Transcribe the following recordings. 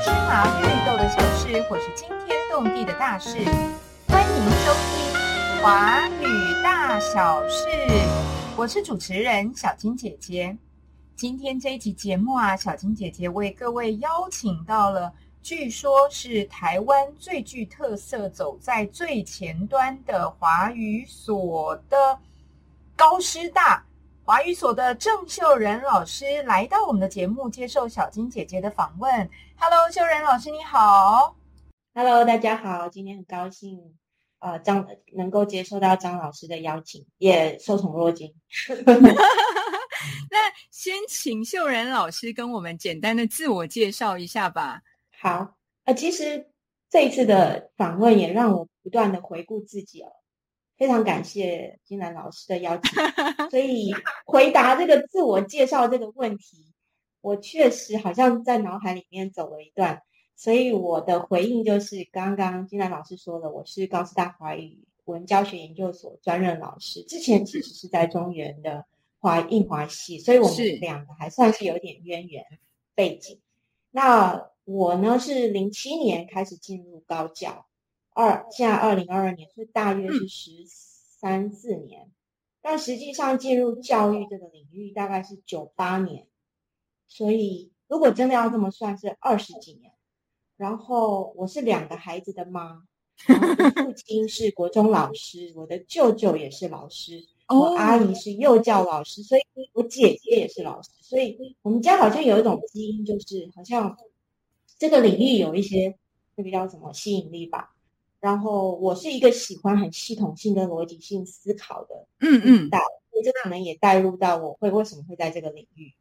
芝麻绿豆的小事，或是惊天动地的大事，欢迎收听《华语大小事》。我是主持人小金姐姐。今天这一集节目啊，小金姐姐为各位邀请到了，据说是台湾最具特色、走在最前端的华语所的高师大。华语所的郑秀仁老师来到我们的节目，接受小金姐姐的访问。Hello，秀仁老师，你好。Hello，大家好。今天很高兴，呃，张能够接受到张老师的邀请，也受宠若惊。那先请秀仁老师跟我们简单的自我介绍一下吧。好，呃，其实这一次的访问也让我不断的回顾自己哦。非常感谢金兰老师的邀请，所以回答这个自我介绍这个问题，我确实好像在脑海里面走了一段，所以我的回应就是刚刚金兰老师说的，我是高师大华语文教学研究所专任老师，之前其实是在中原的华印华系，所以我们两个还算是有点渊源背景。那我呢是零七年开始进入高教。二现在二零二二年，所以大约是十三四年，但实际上进入教育这个领域大概是九八年，所以如果真的要这么算，是二十几年。然后我是两个孩子的妈，父亲是国中老师，我的舅舅也是老师，我阿姨是幼教老师，所以我姐姐也是老师，所以我们家好像有一种基因，就是好像这个领域有一些那个叫什么吸引力吧。然后我是一个喜欢很系统性、跟逻辑性思考的，嗯嗯，带，所以这可能也带入到我会为什么会在这个领域。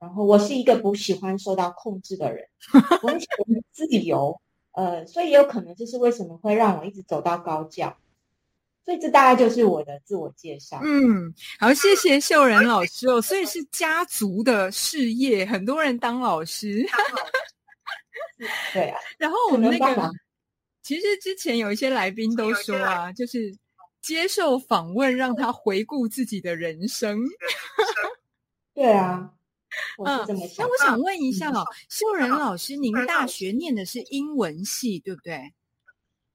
然后我是一个不喜欢受到控制的人，我很喜欢自由，呃，所以也有可能这是为什么会让我一直走到高教。所以这大概就是我的自我介绍。嗯，好，谢谢秀仁老师哦。所以是家族的事业，很多人当老师。对啊，然后我们那个。其实之前有一些来宾都说啊，就是接受访问让他回顾自己的人生。对 啊，我是这么想。那我想问一下哦，秀仁老师，您大学念的是英文系，对不对？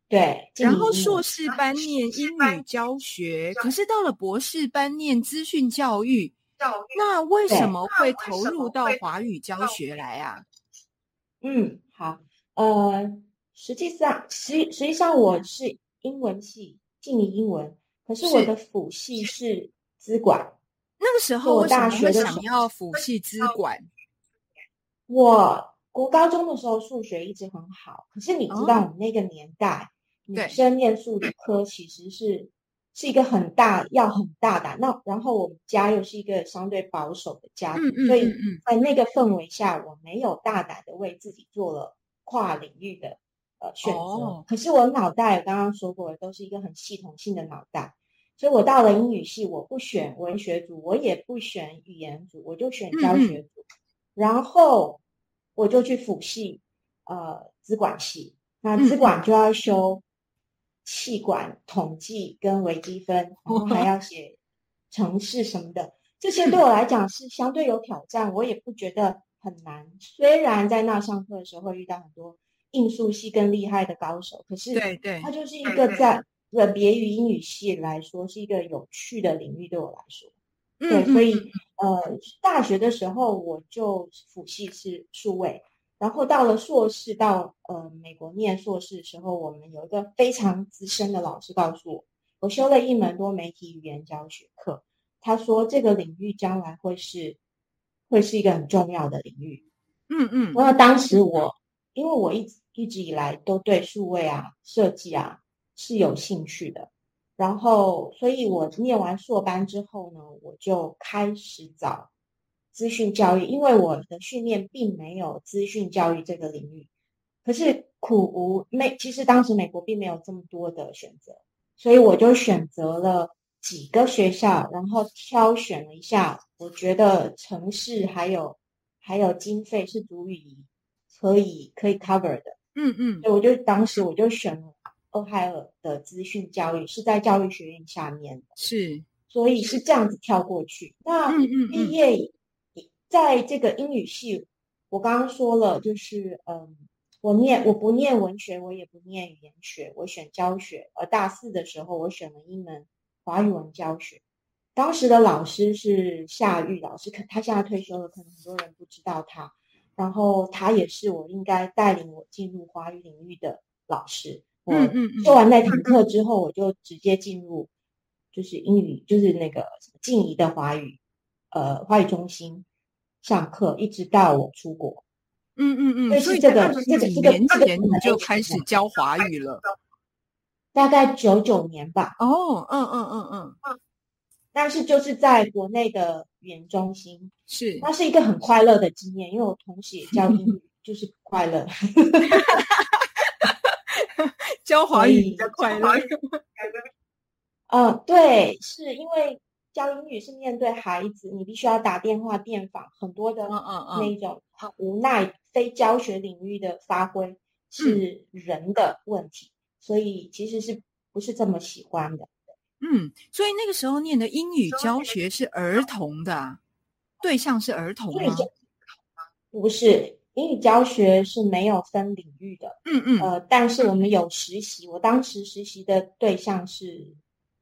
对。然后硕士班念英语教学，可是到了博士班念资讯教育。教育。那为什么会投入到华语教学来啊？嗯，好，呃。实际上，实实际上我是英文系，进英文，可是我的辅系是资管。那个时候，我大学的想要辅系资管。我国高中的时候数学一直很好，可是你知道，我们那个年代，女生念数理科其实是是一个很大要很大胆。那然后我们家又是一个相对保守的家庭，所以在那个氛围下，我没有大胆的为自己做了跨领域的。呃，选择。可是我脑袋刚刚说过，都是一个很系统性的脑袋，所以我到了英语系，我不选文学组，我也不选语言组，我就选教学组。然后我就去辅系，呃，资管系。那资管就要修气管统计跟微积分，然后还要写程式什么的。这些对我来讲是相对有挑战，我也不觉得很难。虽然在那上课的时候会遇到很多。应数系更厉害的高手，可是对对，它就是一个在呃别于英语系来说是一个有趣的领域。对我来说，对，所以呃，大学的时候我就辅系是数位，然后到了硕士到呃美国念硕士的时候，我们有一个非常资深的老师告诉我，我修了一门多媒体语言教学课，他说这个领域将来会是会是一个很重要的领域。嗯嗯，那当时我因为我一直。一直以来都对数位啊、设计啊是有兴趣的，然后，所以我念完硕班之后呢，我就开始找资讯教育，因为我的训练并没有资讯教育这个领域。可是苦无美，其实当时美国并没有这么多的选择，所以我就选择了几个学校，然后挑选了一下，我觉得城市还有还有经费是足以可以可以 cover 的。嗯嗯，所以我就当时我就选了俄亥俄的资讯教育，是在教育学院下面的，是，所以是这样子跳过去。那毕业在这个英语系，我刚刚说了，就是嗯，我念我不念文学，我也不念语言学，我选教学。而大四的时候，我选了一门华语文教学。当时的老师是夏玉老师，可他现在退休了，可能很多人不知道他。然后他也是我应该带领我进入华语领域的老师。嗯嗯嗯。做完那堂课之后，我就直接进入就是英语，就是那个静怡的华语，呃，华语中心上课，一直到我出国。嗯嗯嗯，所以这个这个这个年前你就开始教华语了，大概九九年吧。哦，嗯嗯嗯嗯嗯，但是就是在国内的语言中心，是，那是一个很快乐的经验，因为我同时也教英语，就是快乐。教华语比较快乐。嗯，对，是因为。教英语是面对孩子，你必须要打电话电访，很多的那种很无奈，非教学领域的发挥是人的问题，所以其实是不是这么喜欢的？嗯，所以那个时候念的英语教学是儿童的对象是儿童吗？不是，英语教学是没有分领域的。嗯嗯，呃，但是我们有实习，我当时实习的对象是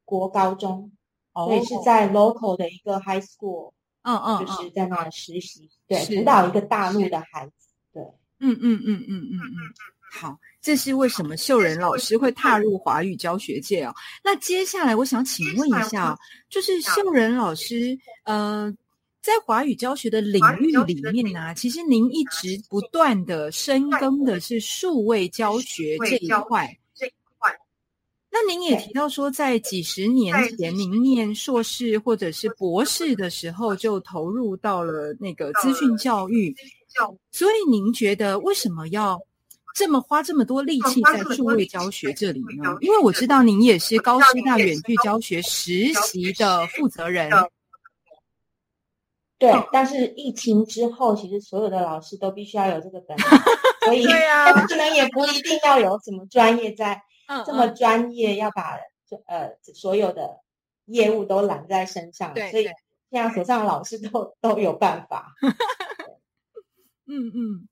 国高中。所以是在 local 的一个 high school，嗯嗯，就是在那里实习，对，辅导一个大陆的孩子，对，嗯嗯嗯嗯嗯嗯，好，这是为什么秀仁老师会踏入华语教学界哦？那接下来我想请问一下，就是秀仁老师，呃，在华语教学的领域里面呢，其实您一直不断的深耕的是数位教学这一块。那您也提到说，在几十年前，您念硕士或者是博士的时候，就投入到了那个资讯教育。所以，您觉得为什么要这么花这么多力气在数位教学这里呢？因为我知道您也是高师大远距教学实习的负责人。对，但是疫情之后，其实所有的老师都必须要有这个本，所以可能也不一定要有什么专业在。这么专业，要把呃所有的业务都揽在身上，所以现在手上的老师都都有办法。嗯 嗯，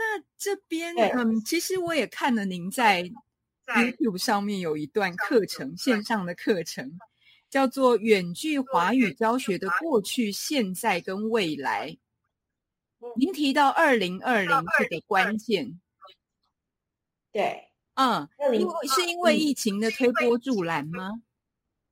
那这边嗯，其实我也看了您在 YouTube 上面有一段课程，线上的课程叫做《远距华语教学的过去、现在跟未来》。您提到二零二零这个关键，对。嗯，因为是因为疫情的推波助澜吗？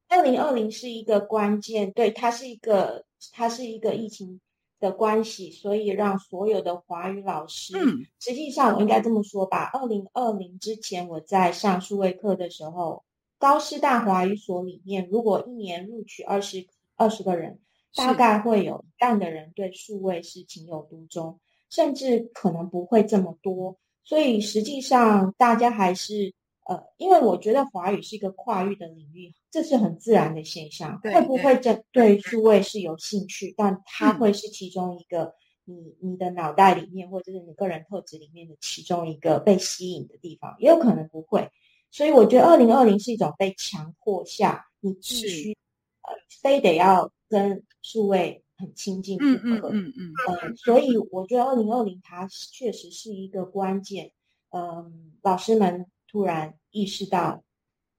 二零二零是一个关键，对，它是一个，它是一个疫情的关系，所以让所有的华语老师，嗯，实际上我应该这么说吧，二零二零之前我在上数位课的时候，高师大华语所里面，如果一年录取二十二十个人，大概会有一半的人对数位是情有独钟，甚至可能不会这么多。所以实际上，大家还是呃，因为我觉得华语是一个跨域的领域，这是很自然的现象。会不会这对数位是有兴趣？但它会是其中一个你你的脑袋里面，或者是你个人特质里面的其中一个被吸引的地方，也有可能不会。所以我觉得二零二零是一种被强迫下，你必须呃，非得要跟数位。很亲近，嗯嗯嗯嗯，所以我觉得二零二零它确实是一个关键。嗯，老师们突然意识到，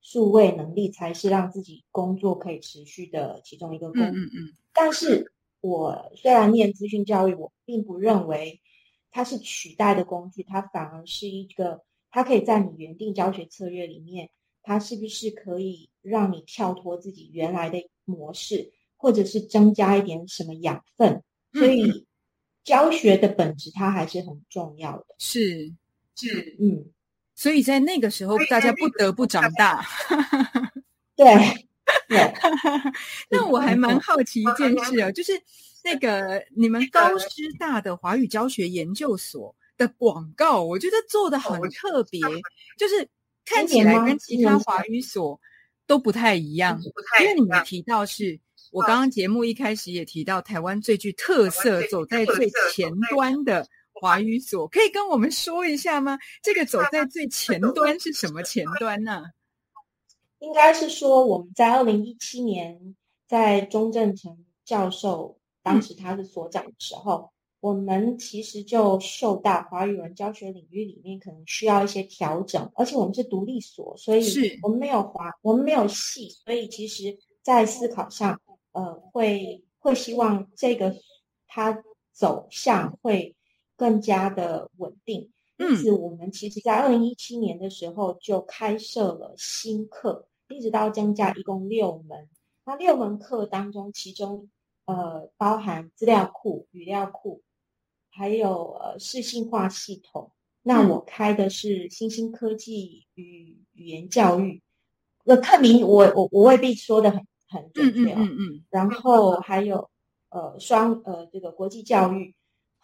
数位能力才是让自己工作可以持续的其中一个工具。嗯嗯。但是我虽然念资讯教育，我并不认为它是取代的工具，它反而是一个，它可以在你原定教学策略里面，它是不是可以让你跳脱自己原来的模式？或者是增加一点什么养分，所以教学的本质它还是很重要的。是是嗯，所以在那个时候，大家不得不长大。对对。那我还蛮好奇一件事哦，就是那个你们高师大的华语教学研究所的广告，我觉得做的很特别，就是看起来跟其他华语所都不太一样，因为你们提到是。我刚刚节目一开始也提到，台湾最具特色、走在最前端的华语所，可以跟我们说一下吗？这个走在最前端是什么前端呢？应该是说我们在二零一七年，在钟正成教授当时他是所长的时候，我们其实就受到华语文教学领域里面可能需要一些调整，而且我们是独立所，所以我们没有华，我们没有系，所以其实在思考上，呃，会会希望这个它走向会更加的稳定。因此，我们其实在二零一七年的时候就开设了新课，一直到增加一共六门。那六门课当中，其中呃包含资料库、语料库。还有呃，视性化系统。那我开的是新兴科技与语言教育。那课名我我我未必说的很很准确啊。嗯嗯嗯。然后还有呃双呃这个国际教育，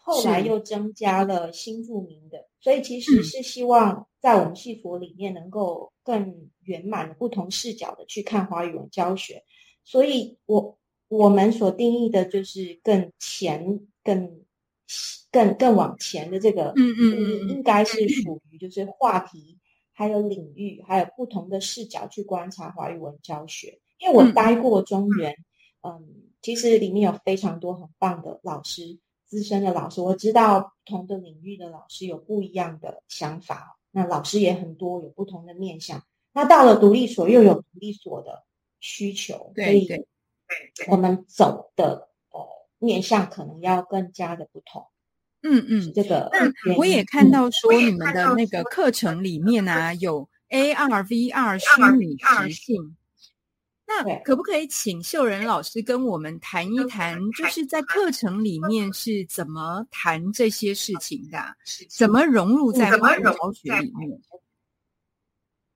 后来又增加了新著名的，所以其实是希望在我们系佛里面能够更圆满的不同视角的去看华语文教学。所以我我们所定义的就是更前更。更更往前的这个，嗯嗯嗯，应该是属于就是话题，还有领域，还有不同的视角去观察华语文教学。因为我待过中原，嗯，其实里面有非常多很棒的老师，资深的老师，我知道不同的领域的老师有不一样的想法，那老师也很多，有不同的面向。那到了独立所，又有独立所的需求，所以我们走的。面向可能要更加的不同，嗯嗯，这个那我也看到说你们的那个课程里面呢有 AR、VR 虚拟实境，那可不可以请秀仁老师跟我们谈一谈，就是在课程里面是怎么谈这些事情的，怎么融入在教学里面？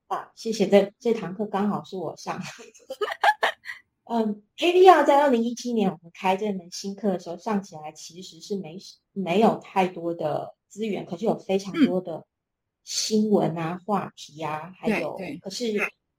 啊，谢谢，这这堂课刚好是我上。嗯，AVR 在二零一七年我们开这门新课的时候上起来其实是没没有太多的资源，可是有非常多的新闻啊、话题啊，还有可是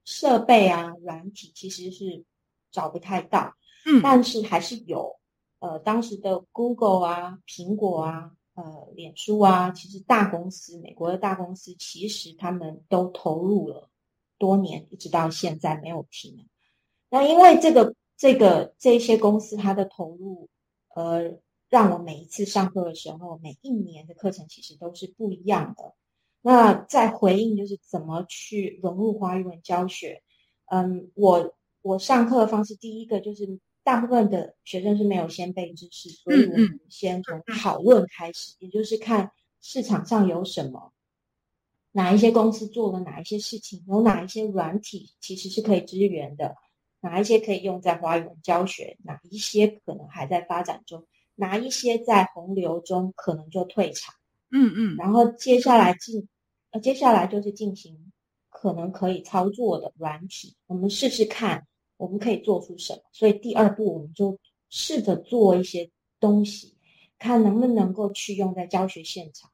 设备啊、软体其实是找不太到。嗯，但是还是有，呃，当时的 Google 啊、苹果啊、呃、脸书啊，其实大公司、美国的大公司其实他们都投入了多年，一直到现在没有停。那因为这个这个这些公司它的投入，呃，让我每一次上课的时候，每一年的课程其实都是不一样的。那再回应就是怎么去融入华语文教学，嗯，我我上课的方式，第一个就是大部分的学生是没有先背知识，所以我们先从讨论开始，也就是看市场上有什么，哪一些公司做了哪一些事情，有哪一些软体其实是可以支援的。哪一些可以用在华语文教学？哪一些可能还在发展中？哪一些在洪流中可能就退场？嗯嗯。然后接下来进，呃，接下来就是进行可能可以操作的软体，我们试试看，我们可以做出什么。所以第二步，我们就试着做一些东西，看能不能够去用在教学现场。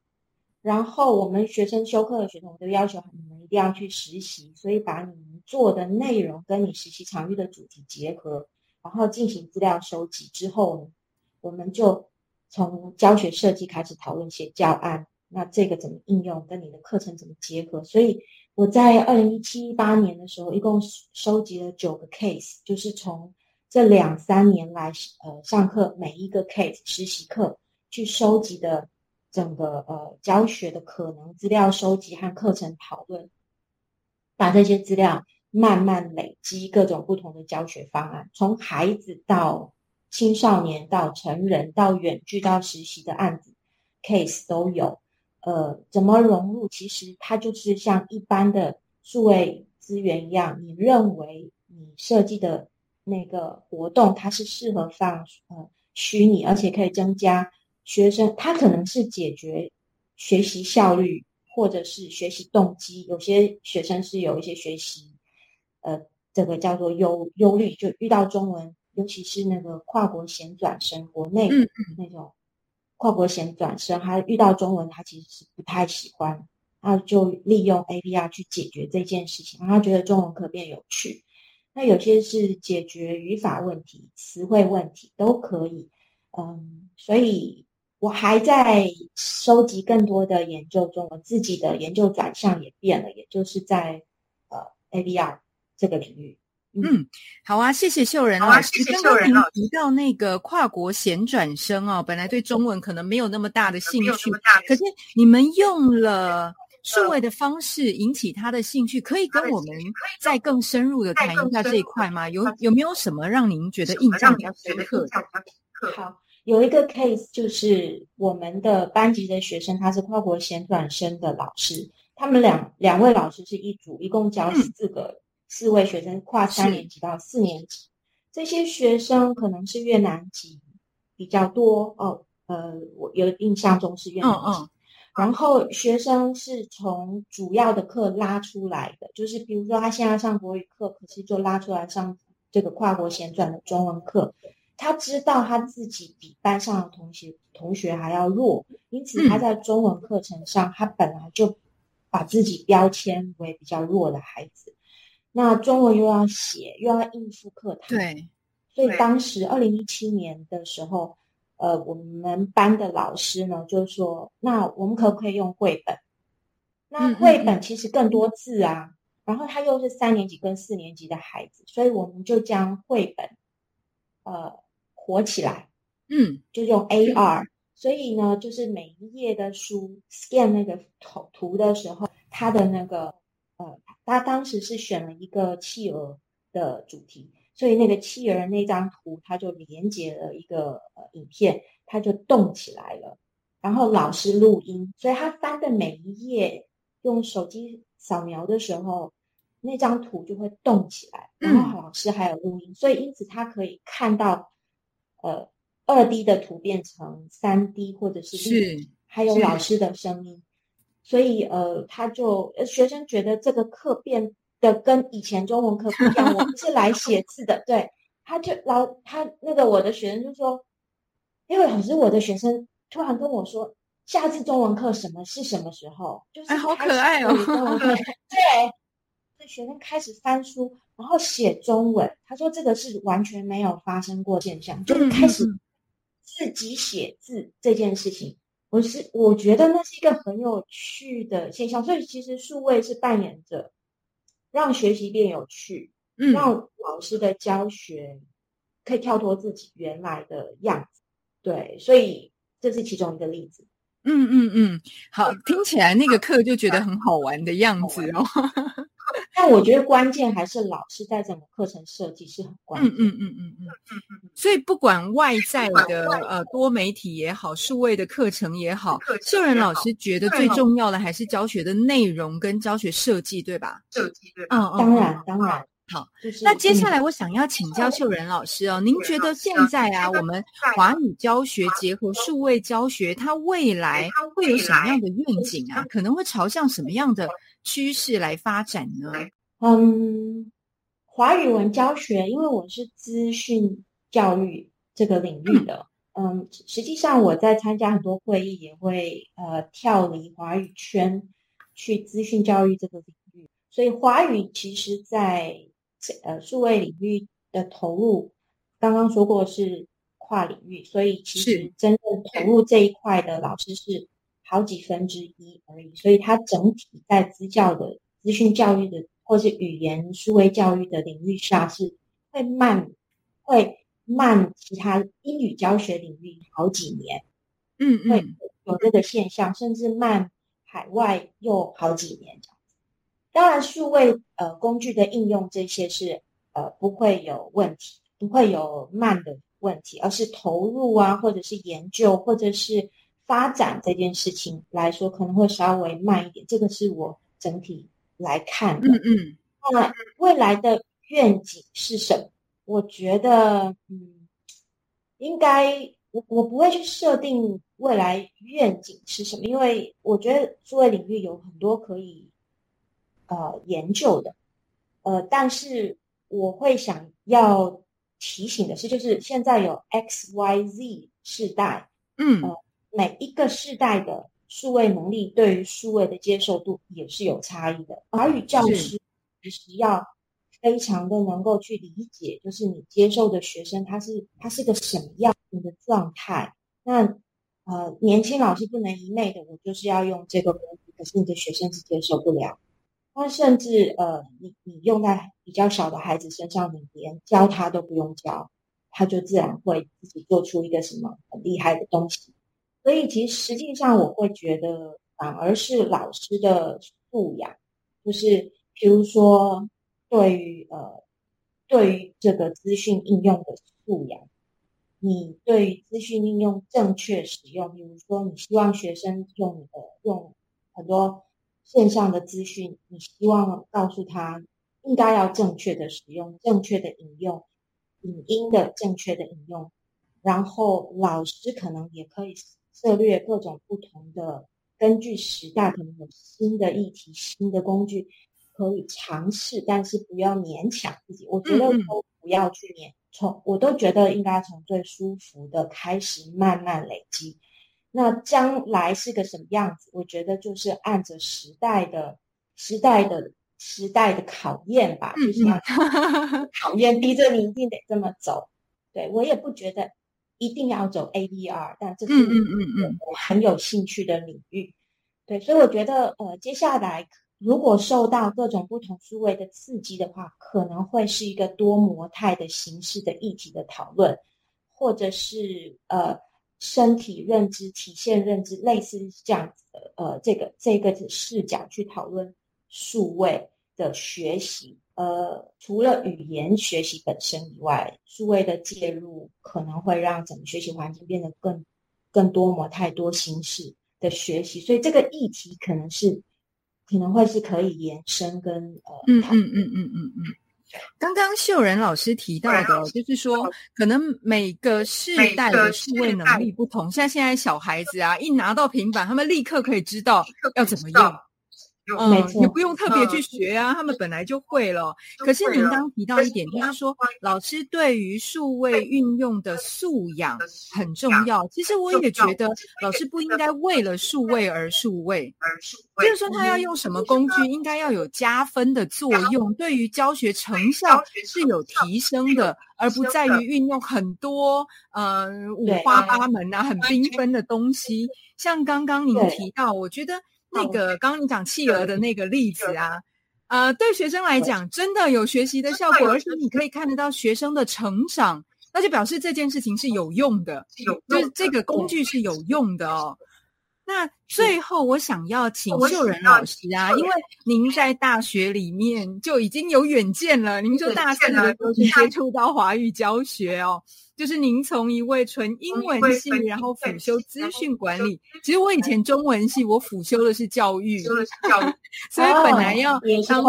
然后我们学生修课的学生，我都要求你们一定要去实习，所以把你们做的内容跟你实习场域的主题结合，然后进行资料收集之后，我们就从教学设计开始讨论写教案。那这个怎么应用，跟你的课程怎么结合？所以我在二零一七一八年的时候，一共收集了九个 case，就是从这两三年来呃上课每一个 case 实习课去收集的。整个呃教学的可能资料收集和课程讨论，把这些资料慢慢累积各种不同的教学方案，从孩子到青少年到成人到远距到实习的案子 case 都有。呃，怎么融入？其实它就是像一般的数位资源一样，你认为你设计的那个活动它是适合放呃虚拟，而且可以增加。学生他可能是解决学习效率，或者是学习动机。有些学生是有一些学习，呃，这个叫做忧忧虑，就遇到中文，尤其是那个跨国衔转生，国内那种跨国衔转生，他遇到中文，他其实是不太喜欢，他就利用 APR 去解决这件事情，他觉得中文课变有趣。那有些是解决语法问题、词汇问题都可以，嗯，所以。我还在收集更多的研究中，我自己的研究转向也变了，也就是在呃 ABR 这个领域。嗯，好啊，谢谢秀仁老师。刚刚您提到那个跨国衔转生哦，本来对中文可能没有那么大的兴趣，可是你们用了数位的方式引起他的兴趣，可以跟我们再更深入的谈一下这一块吗？有有没有什么让您觉得印象比较深刻的？好，有一个 case 就是我们的班级的学生，他是跨国衔转生的老师，他们两两位老师是一组，一共教四个。四位学生跨三年级到四年级，这些学生可能是越南籍比较多哦。呃，我有印象中是越南籍。然后学生是从主要的课拉出来的，就是比如说他现在上国语课，可是就拉出来上这个跨国衔转的中文课。他知道他自己比班上的同学同学还要弱，因此他在中文课程上，他本来就把自己标签为比较弱的孩子。那中文又要写，又要应付课堂，对，所以当时二零一七年的时候，呃，我们班的老师呢就说，那我们可不可以用绘本？那绘本其实更多字啊，然后他又是三年级跟四年级的孩子，所以我们就将绘本，呃，活起来，嗯，就用 AR，所以呢，就是每一页的书 scan 那个图图的时候，它的那个。呃，他当时是选了一个企鹅的主题，所以那个企鹅那张图，他就连接了一个呃影片，它就动起来了。然后老师录音，所以他翻的每一页，用手机扫描的时候，那张图就会动起来。然后老师还有录音，所以因此他可以看到，呃，二 D 的图变成三 D，或者是是，还有老师的声音。所以，呃，他就学生觉得这个课变得跟以前中文课不一样。我不是来写字的，对，他就老他那个我的学生就说，因为老师，我的学生突然跟我说，下次中文课什么是什么时候？就是好可爱哦，对，这学生开始翻书，然后写中文。他说这个是完全没有发生过现象，就是开始自己写字这件事情。我是我觉得那是一个很有趣的现象，所以其实数位是扮演着让学习变有趣，嗯，让老师的教学可以跳脱自己原来的样子，对，所以这是其中一个例子。嗯嗯嗯，好，听起来那个课就觉得很好玩的样子哦。但我觉得关键还是老师在整个课程设计是很关键。嗯嗯嗯嗯嗯。所以不管外在的呃多媒体也好，数位的课程也好，秀仁老师觉得最重要的还是教学的内容跟教学设计，对吧？设计对。嗯嗯，当然当然。好，那接下来我想要请教秀仁老师哦，您觉得现在啊，我们华语教学结合数位教学，它未来会有什么样的愿景啊？可能会朝向什么样的？趋势来发展呢？嗯，华语文教学，因为我是资讯教育这个领域的，嗯，实际上我在参加很多会议，也会呃跳离华语圈去资讯教育这个领域，所以华语其实在呃数位领域的投入，刚刚说过是跨领域，所以其实真正投入这一块的老师是。好几分之一而已，所以它整体在资教的资讯教育的或是语言数位教育的领域上是会慢，会慢其他英语教学领域好几年，嗯嗯，会有这个现象，甚至慢海外又好几年这样子。当然，数位呃工具的应用这些是呃不会有问题，不会有慢的问题，而是投入啊，或者是研究，或者是。发展这件事情来说，可能会稍微慢一点。这个是我整体来看的。嗯嗯。那未来的愿景是什么？我觉得，嗯，应该我我不会去设定未来愿景是什么，因为我觉得数位领域有很多可以呃研究的。呃，但是我会想要提醒的是，就是现在有 X、Y、Z 世代，嗯。每一个世代的数位能力对于数位的接受度也是有差异的。华语教师其实要非常的能够去理解，就是你接受的学生他是他是个什么样的状态。那呃，年轻老师不能一昧的我就是要用这个工具，可是你的学生是接受不了。那甚至呃，你你用在比较小的孩子身上，你连教他都不用教，他就自然会自己做出一个什么很厉害的东西。所以其实实际上我会觉得，反而是老师的素养，就是比如说对于呃对于这个资讯应用的素养。你对于资讯应用正确使用，比如说你希望学生用你的用很多线上的资讯，你希望告诉他应该要正确的使用，正确的引用影音的正确的引用，然后老师可能也可以涉略各种不同的，根据时代可能有新的议题、新的工具可以尝试，但是不要勉强自己。我觉得都不要去勉。从我都觉得应该从最舒服的开始慢慢累积，那将来是个什么样子？我觉得就是按着时代的时代的时代的考验吧，就是要 考验逼着你一定得这么走。对我也不觉得一定要走 ADR，但这是嗯嗯嗯我很有兴趣的领域。对，所以我觉得呃接下来。如果受到各种不同数位的刺激的话，可能会是一个多模态的形式的议题的讨论，或者是呃身体认知、体现认知，类似这样子的呃这个这个视角去讨论数位的学习。呃，除了语言学习本身以外，数位的介入可能会让整个学习环境变得更更多模态、多形式的学习。所以这个议题可能是。可能会是可以延伸跟呃，嗯嗯嗯嗯嗯嗯。刚刚秀仁老师提到的，就是说，可能每个世代的数位能力不同。像现在小孩子啊，一拿到平板，他们立刻可以知道要怎么用。嗯，也不用特别去学啊，他们本来就会了。可是您刚提到一点，就是说老师对于数位运用的素养很重要。其实我也觉得老师不应该为了数位而数位，就是说他要用什么工具，应该要有加分的作用，对于教学成效是有提升的，而不在于运用很多呃五花八门啊、很缤纷的东西。像刚刚您提到，我觉得。那个刚刚你讲企鹅的那个例子啊，呃，对学生来讲真的有学习的效果，而且你可以看得到学生的成长，那就表示这件事情是有用的，就是这个工具是有用的哦。那最后我想要请秀仁老师啊，因为您在大学里面就已经有远见了，您说大四的时候接触到华语教学哦。就是您从一位纯英文系，然后辅修资讯管理。其实我以前中文系，我辅修的是教育，教育所以本来要当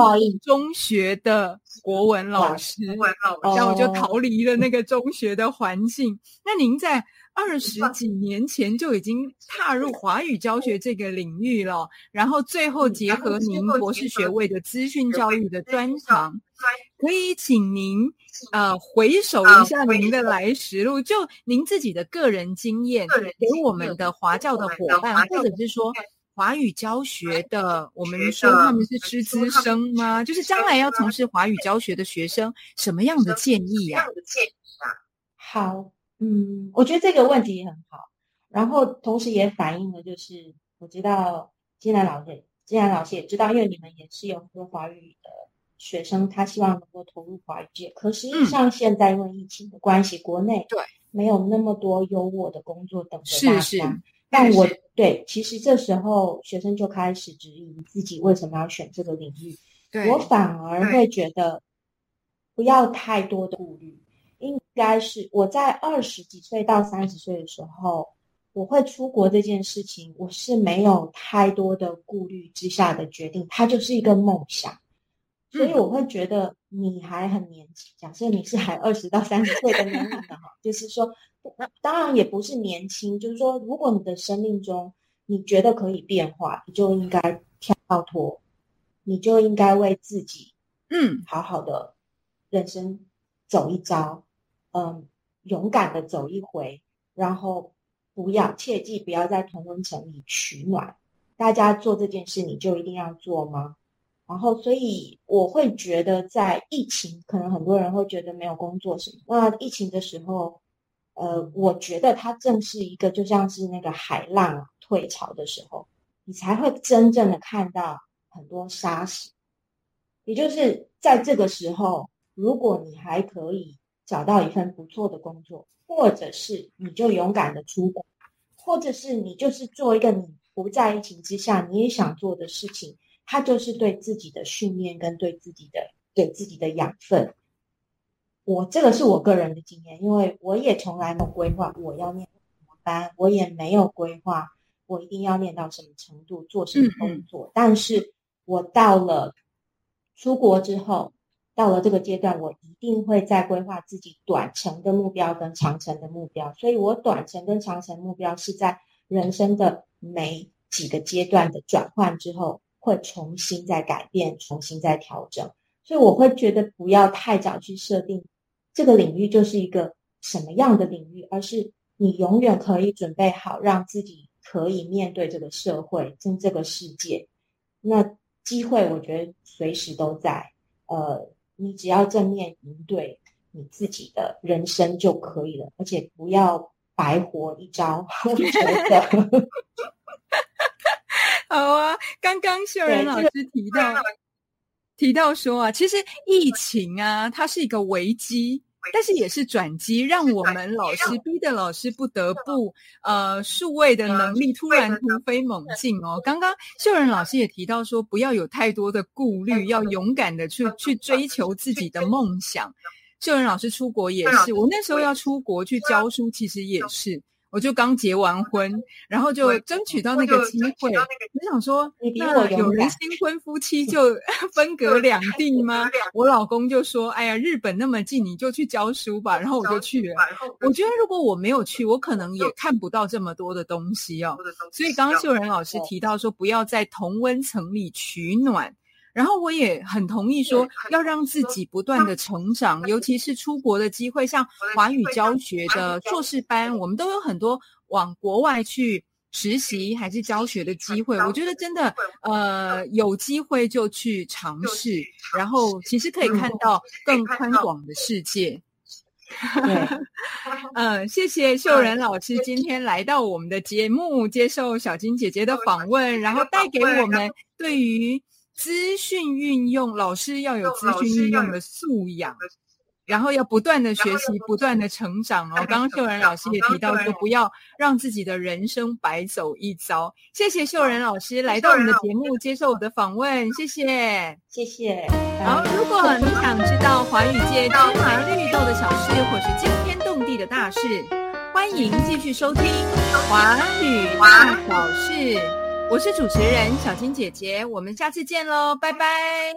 中学的国文老师，然后我就逃离了那个中学的环境。那您在二十几年前就已经踏入华语教学这个领域了，然后最后结合您博士学位的资讯教育的专长，可以请您。呃，回首一下您的来时路，就您自己的个人经验，给我们的华教的伙伴，或者是说华语教学的，我们说他们是师资生吗？就是将来要从事华语教学的学生，什么样的建议呀？好，嗯，我觉得这个问题也很好，然后同时也反映了，就是我知道金兰老师，金兰老师也知道，因为你们也是有很多华语的。学生他希望能够投入华语界，可实际上现在因为疫情的关系，国内对没有那么多优渥的工作等着大家。但我对其实这时候学生就开始质疑自己为什么要选这个领域。我反而会觉得不要太多的顾虑，应该是我在二十几岁到三十岁的时候，我会出国这件事情，我是没有太多的顾虑之下的决定，它就是一个梦想。所以我会觉得你还很年轻。假设你是还二十到三十岁的年龄的哈，就是说，当然也不是年轻。就是说，如果你的生命中你觉得可以变化，你就应该跳脱，你就应该为自己嗯好好的人生走一遭，嗯，勇敢的走一回，然后不要切记不要在同温层里取暖。大家做这件事，你就一定要做吗？然后，所以我会觉得，在疫情，可能很多人会觉得没有工作什么。那疫情的时候，呃，我觉得它正是一个，就像是那个海浪退潮的时候，你才会真正的看到很多沙石，也就是在这个时候，如果你还可以找到一份不错的工作，或者是你就勇敢的出国，或者是你就是做一个你不在疫情之下你也想做的事情，它就是对自己的训练跟对自己的对自己的养分。我这个是我个人的经验，因为我也从来没有规划我要念什么班，我也没有规划我一定要念到什么程度，做什么工作。但是我到了出国之后，到了这个阶段，我一定会在规划自己短程的目标跟长程的目标。所以我短程跟长程目标是在人生的每几个阶段的转换之后，会重新再改变，重新再调整。所以我会觉得不要太早去设定。这个领域就是一个什么样的领域，而是你永远可以准备好，让自己可以面对这个社会跟这个世界。那机会，我觉得随时都在。呃，你只要正面应对你自己的人生就可以了，而且不要白活一招。我觉得 好啊。刚刚秀仁老师提到提到说啊，其实疫情啊，它是一个危机。但是也是转机，让我们老师逼的老师不得不呃数位的能力突然突飞猛进哦。刚刚秀仁老师也提到说，不要有太多的顾虑，要勇敢的去去追求自己的梦想。秀仁老师出国也是，我那时候要出国去教书，其实也是。我就刚结完婚，然后就争取到那个机会。我想说，那有人新婚夫妻就 分隔两地吗？我老公就说：“哎呀，日本那么近，你就去教书吧。”然后我就去了。我觉得如果我没有去，我可能也看不到这么多的东西哦。所以刚刚秀仁老师提到说，不要在同温层里取暖。然后我也很同意说，要让自己不断的成长，尤其是出国的机会，像华语教学的硕士班，我们都有很多往国外去实习还是教学的机会。我觉得真的，呃，有机会就去尝试，然后其实可以看到更宽广的世界。嗯，谢谢秀仁老师今天来到我们的节目，接受小金姐姐的访问，然后带给我们对于。资讯运用，老师要有资讯运用的素养，然后要不断的学习，不断的成长哦。刚刚秀仁老师也提到说，不要让自己的人生白走一遭。谢谢秀仁老师来到我们的节目接受我的访问，谢谢，谢谢。好，如果你想知道华语界芝麻绿豆的小事，或是惊天动地的大事，欢迎继续收听华语大小事。我是主持人小金姐姐，我们下次见喽，拜拜。